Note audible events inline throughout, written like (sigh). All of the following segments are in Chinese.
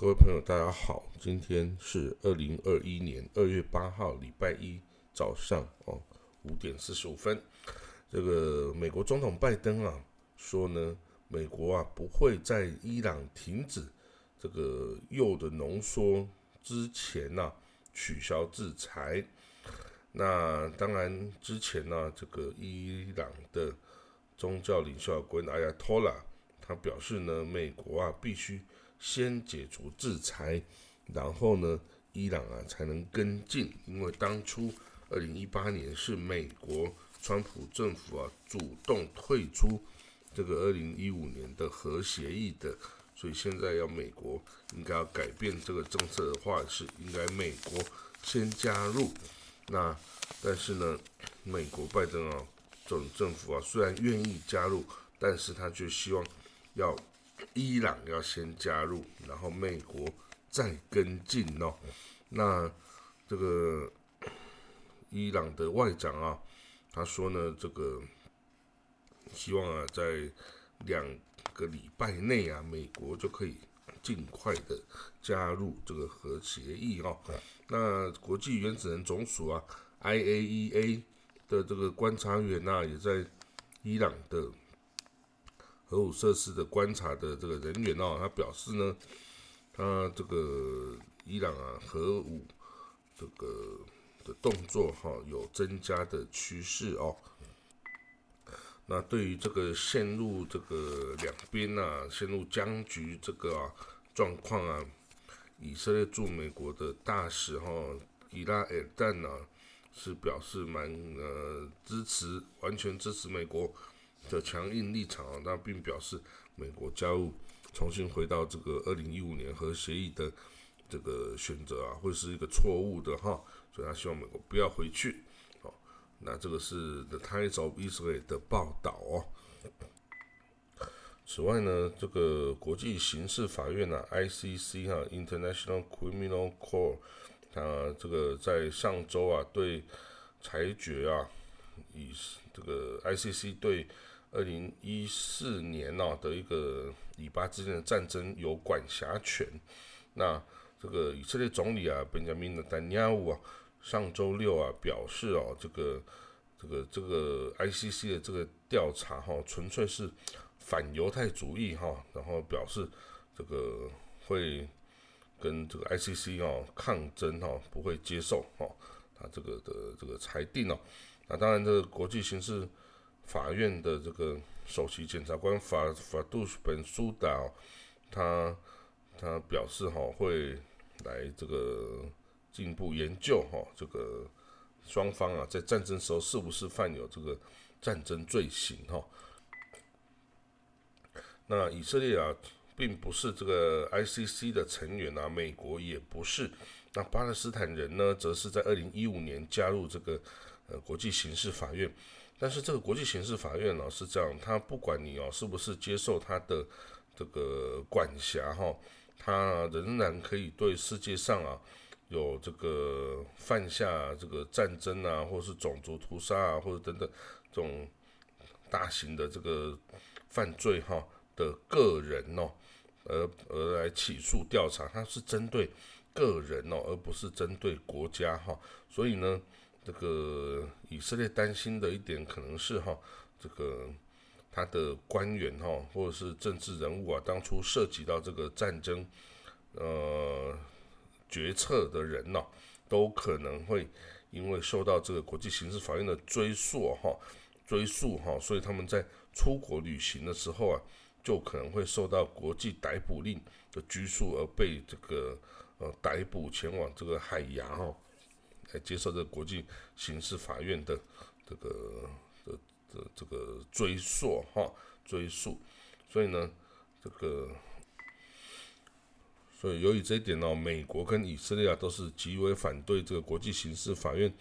各位朋友，大家好，今天是二零二一年二月八号，礼拜一早上哦五点四十五分。这个美国总统拜登啊说呢，美国啊不会在伊朗停止这个铀的浓缩之前呢取消制裁。那当然之前呢，这个伊朗的宗教领袖国阿亚托拉他表示呢，美国啊必须。先解除制裁，然后呢，伊朗啊才能跟进。因为当初二零一八年是美国川普政府啊主动退出这个二零一五年的核协议的，所以现在要美国应该要改变这个政策的话，是应该美国先加入。那但是呢，美国拜登啊总政府啊虽然愿意加入，但是他却希望要。伊朗要先加入，然后美国再跟进哦。那这个伊朗的外长啊，他说呢，这个希望啊，在两个礼拜内啊，美国就可以尽快的加入这个核协议哦。那国际原子能总署啊，IAEA 的这个观察员呐，也在伊朗的。核武设施的观察的这个人员哦，他表示呢，他这个伊朗啊核武这个的动作哈有增加的趋势哦。那对于这个陷入这个两边啊陷入僵局这个啊状况啊，以色列驻美国的大使哈伊拉尔旦呢是表示蛮呃支持，完全支持美国。的强硬立场啊，那并表示美国加入重新回到这个二零一五年核协议的这个选择啊，会是一个错误的哈，所以他希望美国不要回去。好，那这个是 The Times of Israel 的报道哦。此外呢，这个国际刑事法院呢，ICC 哈，International Criminal Court，它这个在上周啊，对裁决啊，以这个 ICC 对二零一四年呐的一个以巴之间的战争有管辖权。那这个以色列总理啊，本加明的丹尼亚乌啊，上周六啊表示哦，这个这个这个 ICC 的这个调查哈，纯粹是反犹太主义哈，然后表示这个会跟这个 ICC 哦抗争哈，不会接受哈他这个的这个裁定哦。那当然，这个国际形势。法院的这个首席检察官法法杜本苏达，他他表示哈会来这个进一步研究哈这个双方啊在战争时候是不是犯有这个战争罪行哈。那以色列啊并不是这个 ICC 的成员啊，美国也不是。那巴勒斯坦人呢，则是在二零一五年加入这个呃国际刑事法院。但是这个国际刑事法院呢是这样，他不管你哦是不是接受他的这个管辖哈，他仍然可以对世界上啊有这个犯下这个战争啊，或是种族屠杀啊，或者等等这种大型的这个犯罪哈的个人哦，而而来起诉调查，他是针对个人哦，而不是针对国家哈，所以呢。这个以色列担心的一点可能是哈，这个他的官员哈，或者是政治人物啊，当初涉及到这个战争呃决策的人呢，都可能会因为受到这个国际刑事法院的追诉哈，追诉哈，所以他们在出国旅行的时候啊，就可能会受到国际逮捕令的拘束，而被这个呃逮捕前往这个海牙哈。来接受这个国际刑事法院的这个的的这个追溯哈追诉，所以呢，这个所以由于这一点呢，美国跟以色列啊都是极为反对这个国际刑事法院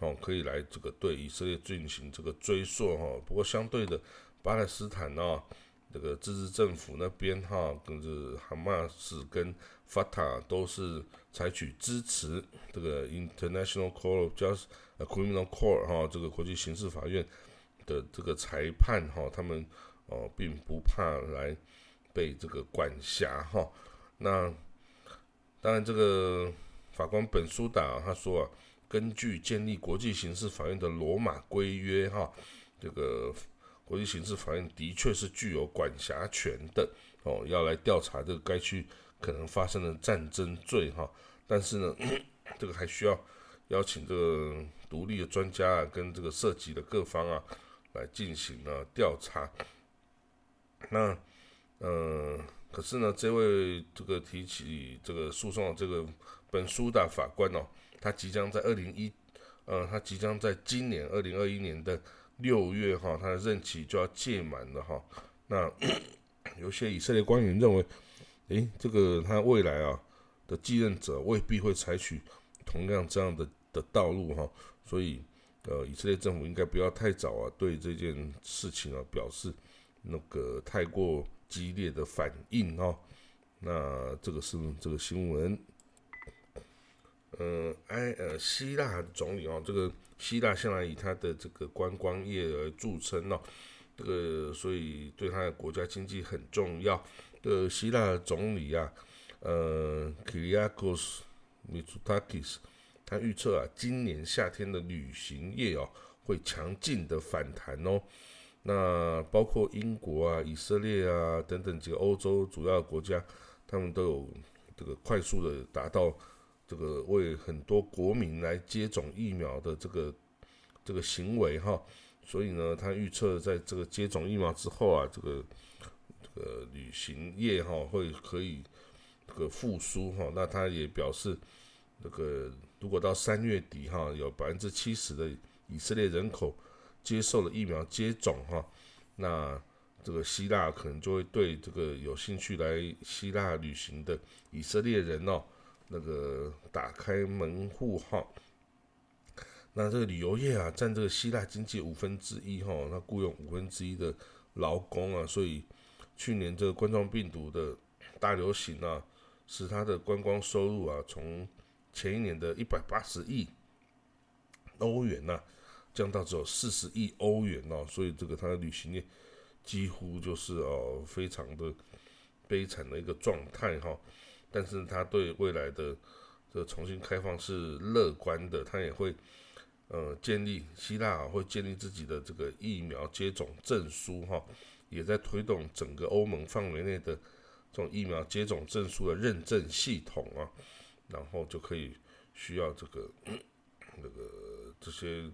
哦可以来这个对以色列进行这个追溯哈。不过相对的，巴勒斯坦呢。这个自治政府那边哈，跟这哈马斯跟法塔都是采取支持这个 International Court of Just Criminal Court 哈，这个国际刑事法院的这个裁判哈，他们哦并不怕来被这个管辖哈。那当然，这个法官本苏达他说啊，根据建立国际刑事法院的罗马规约哈，这个国际刑事法院的确是具有管辖权的哦，要来调查这个该区可能发生的战争罪哈。但是呢，(clears throat) 这个还需要邀请这个独立的专家啊，跟这个涉及的各方啊，来进行呢调查。那，呃，可是呢，这位这个提起这个诉讼的这个本书的法官哦，他即将在二零一，呃，他即将在今年二零二一年的六月哈，他的任期就要届满了哈。那 (coughs) 有些以色列官员认为，诶，这个他未来啊的继任者未必会采取同样这样的的道路哈，所以，呃，以色列政府应该不要太早啊对这件事情啊表示。那个太过激烈的反应哦，那这个是这个新闻。呃，埃呃希腊总理哦，这个希腊向来以它的这个观光业而著称哦，这个所以对它的国家经济很重要。的希腊总理啊，呃，Kyriakos Mitsotakis，他预测啊，今年夏天的旅行业哦会强劲的反弹哦。那包括英国啊、以色列啊等等几个欧洲主要国家，他们都有这个快速的达到这个为很多国民来接种疫苗的这个这个行为哈，所以呢，他预测在这个接种疫苗之后啊，这个这个旅行业哈会可以这个复苏哈。那他也表示，这个如果到三月底哈，有百分之七十的以色列人口。接受了疫苗接种哈，那这个希腊可能就会对这个有兴趣来希腊旅行的以色列人哦，那个打开门户哈。那这个旅游业啊，占这个希腊经济五分之一哈，那雇佣五分之一的劳工啊，所以去年这个冠状病毒的大流行啊，使他的观光收入啊，从前一年的一百八十亿欧元呐。降到只有四十亿欧元哦，所以这个它的旅行业几乎就是哦非常的悲惨的一个状态哈。但是他对未来的这重新开放是乐观的，他也会呃建立希腊啊会建立自己的这个疫苗接种证书哈，也在推动整个欧盟范围内的这种疫苗接种证书的认证系统啊，然后就可以需要这个那个这些。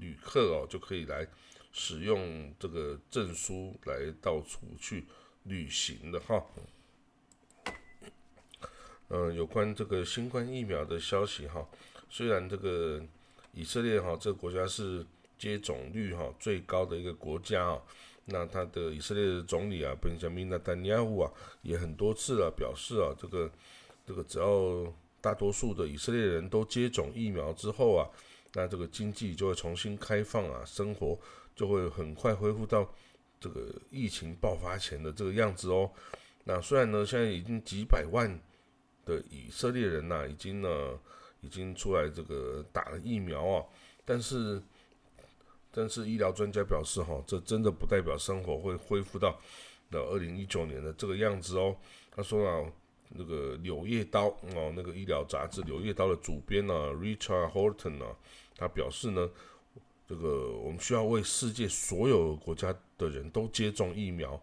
旅客哦，就可以来使用这个证书来到处去旅行的哈。嗯，有关这个新冠疫苗的消息哈，虽然这个以色列哈这个国家是接种率哈最高的一个国家啊，那他的以色列的总理啊，本加明纳丹尼亚胡啊，也很多次了表示啊，这个这个只要大多数的以色列人都接种疫苗之后啊。那这个经济就会重新开放啊，生活就会很快恢复到这个疫情爆发前的这个样子哦。那虽然呢，现在已经几百万的以色列人呐，已经呢已经出来这个打了疫苗啊，但是但是医疗专家表示哈，这真的不代表生活会恢复到那二零一九年的这个样子哦。他说啊。那个《柳叶刀》哦，那个医疗杂志《柳叶刀》的主编呢，Richard Horton 呢，他表示呢，这个我们需要为世界所有国家的人都接种疫苗。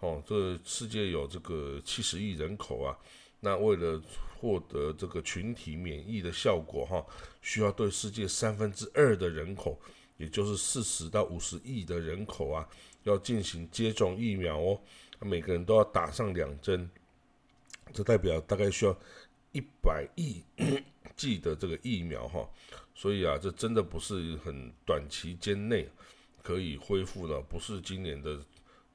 哦，这世界有这个七十亿人口啊，那为了获得这个群体免疫的效果哈，需要对世界三分之二的人口，也就是四十到五十亿的人口啊，要进行接种疫苗哦，每个人都要打上两针。这代表大概需要一百亿剂的这个疫苗哈，所以啊，这真的不是很短期间内可以恢复的，不是今年的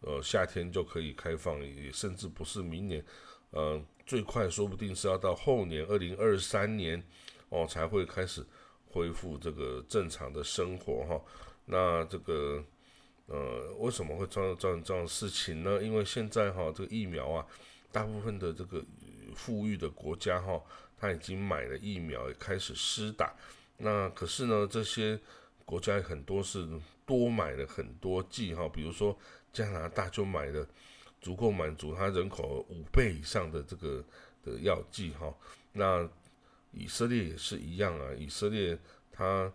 呃夏天就可以开放，也甚至不是明年，呃，最快说不定是要到后年二零二三年哦才会开始恢复这个正常的生活哈。那这个呃为什么会这样这样这样事情呢？因为现在哈这个疫苗啊。大部分的这个富裕的国家哈，他已经买了疫苗，也开始施打。那可是呢，这些国家很多是多买了很多剂哈，比如说加拿大就买了足够满足他人口五倍以上的这个的药剂哈。那以色列也是一样啊，以色列它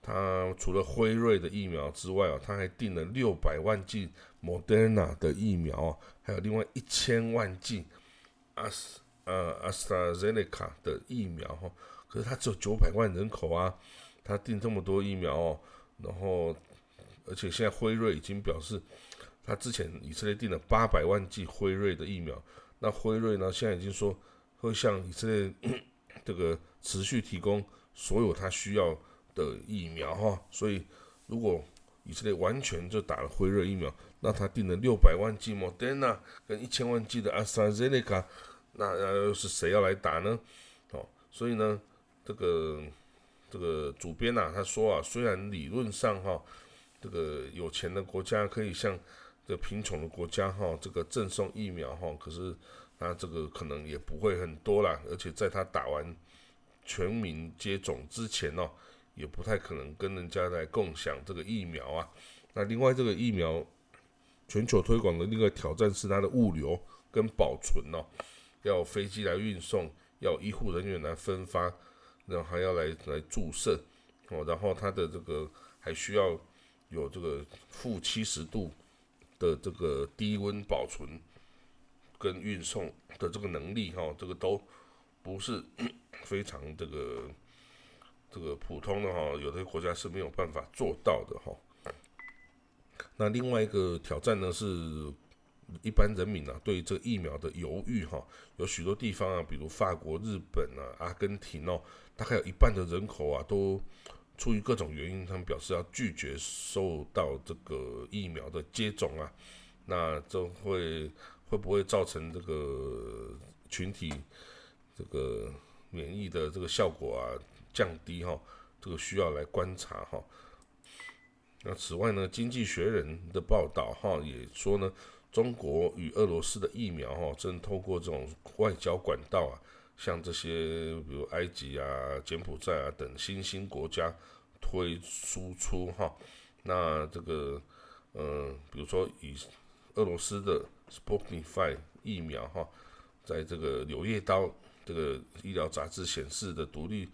它除了辉瑞的疫苗之外啊，它还订了六百万剂 Moderna 的疫苗，还有另外一千万剂阿斯呃阿斯塔 zeneca 内卡的疫苗哈。可是它只有九百万人口啊，它订这么多疫苗哦，然后而且现在辉瑞已经表示，他之前以色列订了八百万剂辉瑞的疫苗，那辉瑞呢现在已经说会向以色列 (coughs) 这个持续提供所有他需要的疫苗哈，所以如果以色列完全就打了辉瑞疫苗，那他订了六百万剂莫德纳跟一千万剂的阿斯塔 zeneca，卡，那又是谁要来打呢？哦，所以呢？这个这个主编呐，他说啊，虽然理论上哈，这个有钱的国家可以向这贫穷的国家哈，这个赠送疫苗哈，可是那这个可能也不会很多啦，而且在他打完全民接种之前哦，也不太可能跟人家来共享这个疫苗啊。那另外这个疫苗全球推广的另外挑战是它的物流跟保存哦，要飞机来运送，要医护人员来分发。然后还要来来注射哦，然后它的这个还需要有这个负七十度的这个低温保存跟运送的这个能力哈，这个都不是 (coughs) 非常这个这个普通的哈，有的国家是没有办法做到的哈。那另外一个挑战呢是。一般人民啊，对这个疫苗的犹豫哈，有许多地方啊，比如法国、日本啊、阿根廷哦，大概有一半的人口啊，都出于各种原因，他们表示要拒绝受到这个疫苗的接种啊。那这会会不会造成这个群体这个免疫的这个效果啊降低哈？这个需要来观察哈。那此外呢，《经济学人》的报道哈也说呢。中国与俄罗斯的疫苗，哈，正透过这种外交管道啊，向这些比如埃及啊、柬埔寨啊等新兴国家推输出，哈。那这个，呃，比如说以俄罗斯的 Sputnik V 疫苗，哈，在这个《柳叶刀》这个医疗杂志显示的独立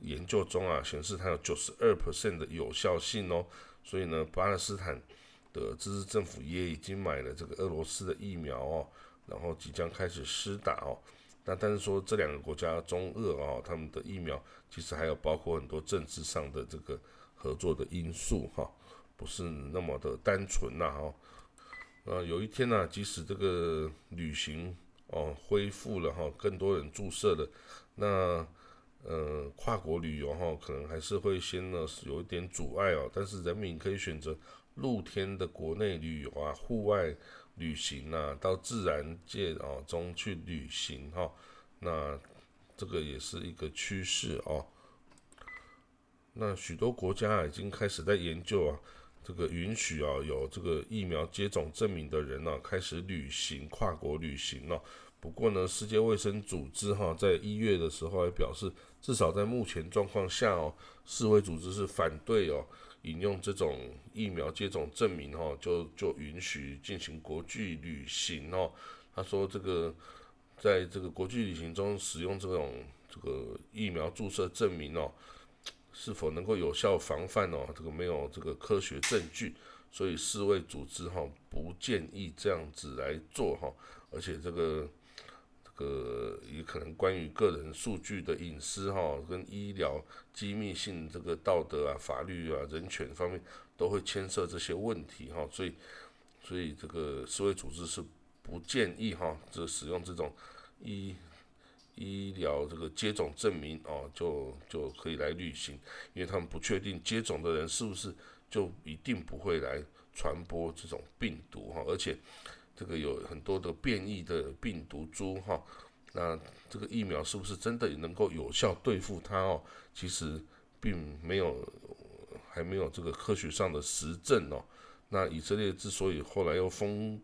研究中啊，显示它有九十二 percent 的有效性哦。所以呢，巴勒斯坦。的支持政府也已经买了这个俄罗斯的疫苗哦，然后即将开始施打哦。那但是说这两个国家中俄哦，他们的疫苗其实还有包括很多政治上的这个合作的因素哈，不是那么的单纯呐哈。呃，有一天呢，即使这个旅行哦恢复了哈，更多人注射了，那呃跨国旅游哈，可能还是会先呢是有一点阻碍哦。但是人民可以选择。露天的国内旅游啊，户外旅行啊，到自然界啊中去旅行哈，那这个也是一个趋势哦。那许多国家已经开始在研究啊，这个允许啊有这个疫苗接种证明的人呢，开始旅行跨国旅行了。不过呢，世界卫生组织哈在一月的时候还表示，至少在目前状况下哦，世卫组织是反对哦。引用这种疫苗接种证明，哦，就就允许进行国际旅行哦。他说，这个在这个国际旅行中使用这种这个疫苗注射证明哦，是否能够有效防范哦？这个没有这个科学证据，所以世卫组织哈不建议这样子来做哈，而且这个。个也可能关于个人数据的隐私哈，跟医疗机密性这个道德啊、法律啊、人权方面都会牵涉这些问题哈，所以所以这个世卫组织是不建议哈，这使用这种医医疗这个接种证明哦，就就可以来旅行，因为他们不确定接种的人是不是就一定不会来传播这种病毒哈，而且。这个有很多的变异的病毒株哈，那这个疫苗是不是真的能够有效对付它哦？其实并没有，还没有这个科学上的实证哦。那以色列之所以后来又封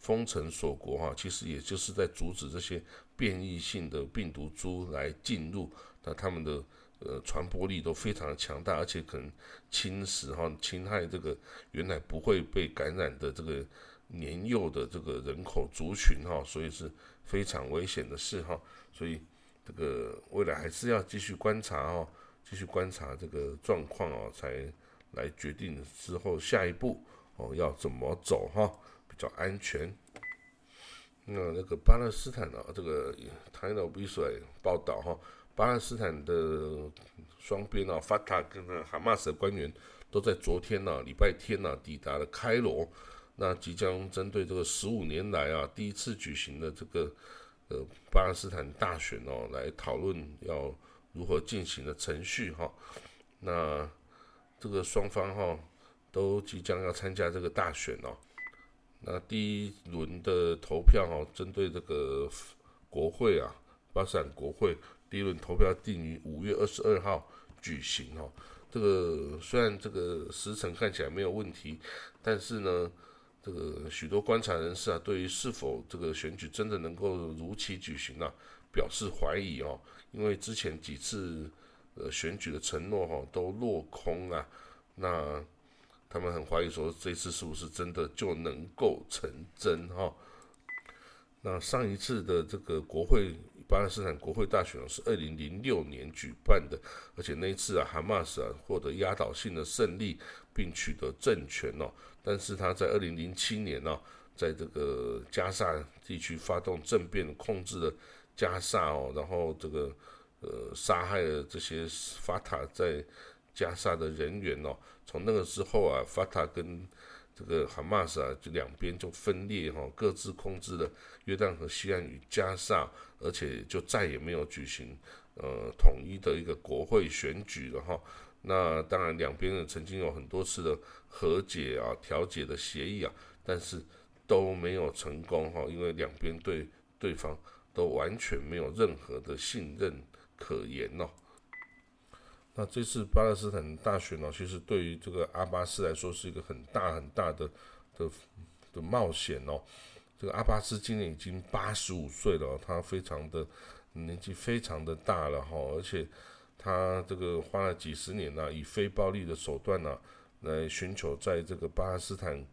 封城锁国哈，其实也就是在阻止这些变异性的病毒株来进入，那他们的呃传播力都非常的强大，而且可能侵蚀哈侵害这个原来不会被感染的这个。年幼的这个人口族群哈，所以是非常危险的事哈，所以这个未来还是要继续观察哦，继续观察这个状况哦，才来决定之后下一步哦要怎么走哈，比较安全。那那个巴勒斯坦啊，这个台岛比水报道哈，巴勒斯坦的双边啊，法塔跟那哈马斯的官员都在昨天呢，礼拜天呢，抵达了开罗。那即将针对这个十五年来啊第一次举行的这个呃巴勒斯坦大选哦，来讨论要如何进行的程序哈。那这个双方哈都即将要参加这个大选哦。那第一轮的投票哈，针对这个国会啊，巴勒斯坦国会第一轮投票定于五月二十二号举行哦。这个虽然这个时辰看起来没有问题，但是呢。这个许多观察人士啊，对于是否这个选举真的能够如期举行啊，表示怀疑哦。因为之前几次呃选举的承诺哈都落空啊，那他们很怀疑说这次是不是真的就能够成真哈？那上一次的这个国会巴勒斯坦国会大选是二零零六年举办的，而且那一次啊，哈马斯啊获得压倒性的胜利，并取得政权哦。但是他在二零零七年呢，在这个加沙地区发动政变，控制了加沙哦，然后这个呃杀害了这些法塔在加沙的人员哦。从那个之后啊，法塔跟这个哈马斯啊，就两边就分裂哈，各自控制了约旦河西岸与加沙，而且就再也没有举行呃统一的一个国会选举了哈。那当然，两边呢曾经有很多次的和解啊、调解的协议啊，但是都没有成功哈，因为两边对对方都完全没有任何的信任可言哦。那这次巴勒斯坦大选呢，其实对于这个阿巴斯来说是一个很大很大的的的冒险哦。这个阿巴斯今年已经八十五岁了，他非常的年纪非常的大了哈，而且。他这个花了几十年呢，以非暴力的手段呢，来寻求在这个巴勒斯坦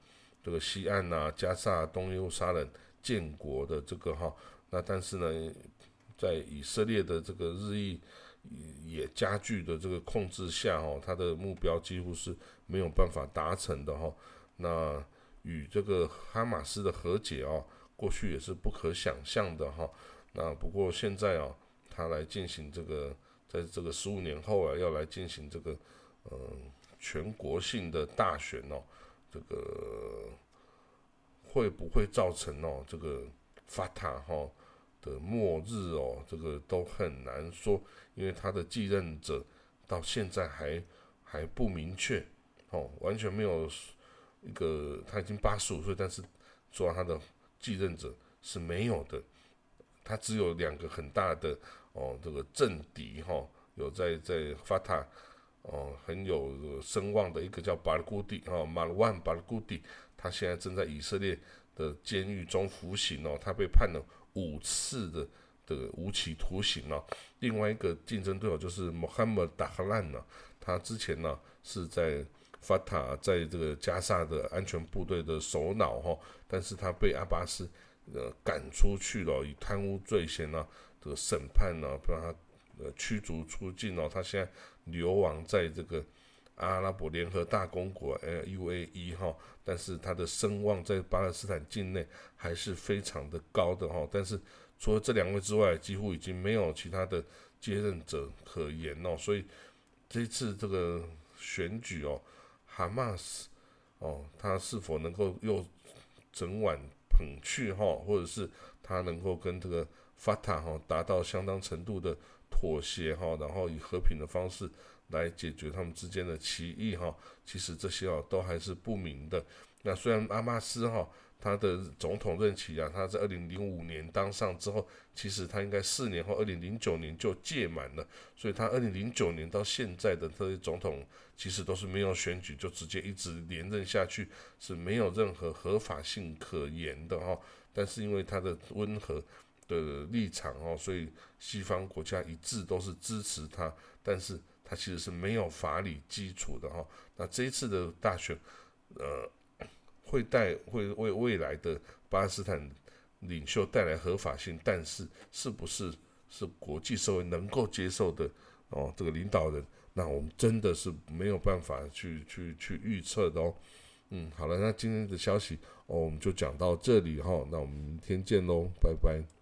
这个西岸呐、加沙、东耶路撒冷建国的这个哈，那但是呢，在以色列的这个日益也加剧的这个控制下哈，他的目标几乎是没有办法达成的哈。那与这个哈马斯的和解啊，过去也是不可想象的哈。那不过现在啊，他来进行这个。在这个十五年后啊，要来进行这个嗯全国性的大选哦，这个会不会造成哦这个法塔哈的末日哦？这个都很难说，因为他的继任者到现在还还不明确哦，完全没有一个他已经八十五岁，但是说他的继任者是没有的，他只有两个很大的。哦，这个政敌哈，有在在法塔哦很有声望的一个叫巴尔古蒂哦，马万巴尔古蒂，他现在正在以色列的监狱中服刑哦，他被判了五次的的无期徒刑哦。另外一个竞争对手就是穆罕默达哈兰呢，他之前呢是在法塔在这个加沙的安全部队的首脑哈，但是他被阿巴斯呃赶出去了，以贪污罪嫌呢。这个审判呢，把他呃驱逐出境哦，他现在流亡在这个阿拉伯联合大公国呃 UAE 哈，但是他的声望在巴勒斯坦境内还是非常的高的哈。但是除了这两位之外，几乎已经没有其他的接任者可言哦。所以这次这个选举哦，哈马斯哦，他是否能够又整晚捧去哈，或者是他能够跟这个法塔哈达到相当程度的妥协哈，然后以和平的方式来解决他们之间的歧义哈。其实这些啊都还是不明的。那虽然阿巴斯哈他的总统任期啊，他在二零零五年当上之后，其实他应该四年后二零零九年就届满了，所以他二零零九年到现在的这些总统其实都是没有选举就直接一直连任下去，是没有任何合法性可言的哈。但是因为他的温和。的立场哦，所以西方国家一致都是支持他，但是他其实是没有法理基础的哈。那这一次的大选，呃，会带会为未来的巴勒斯坦领袖带来合法性，但是是不是是国际社会能够接受的哦？这个领导人，那我们真的是没有办法去去去预测的哦。嗯，好了，那今天的消息哦，我们就讲到这里哈，那我们明天见喽，拜拜。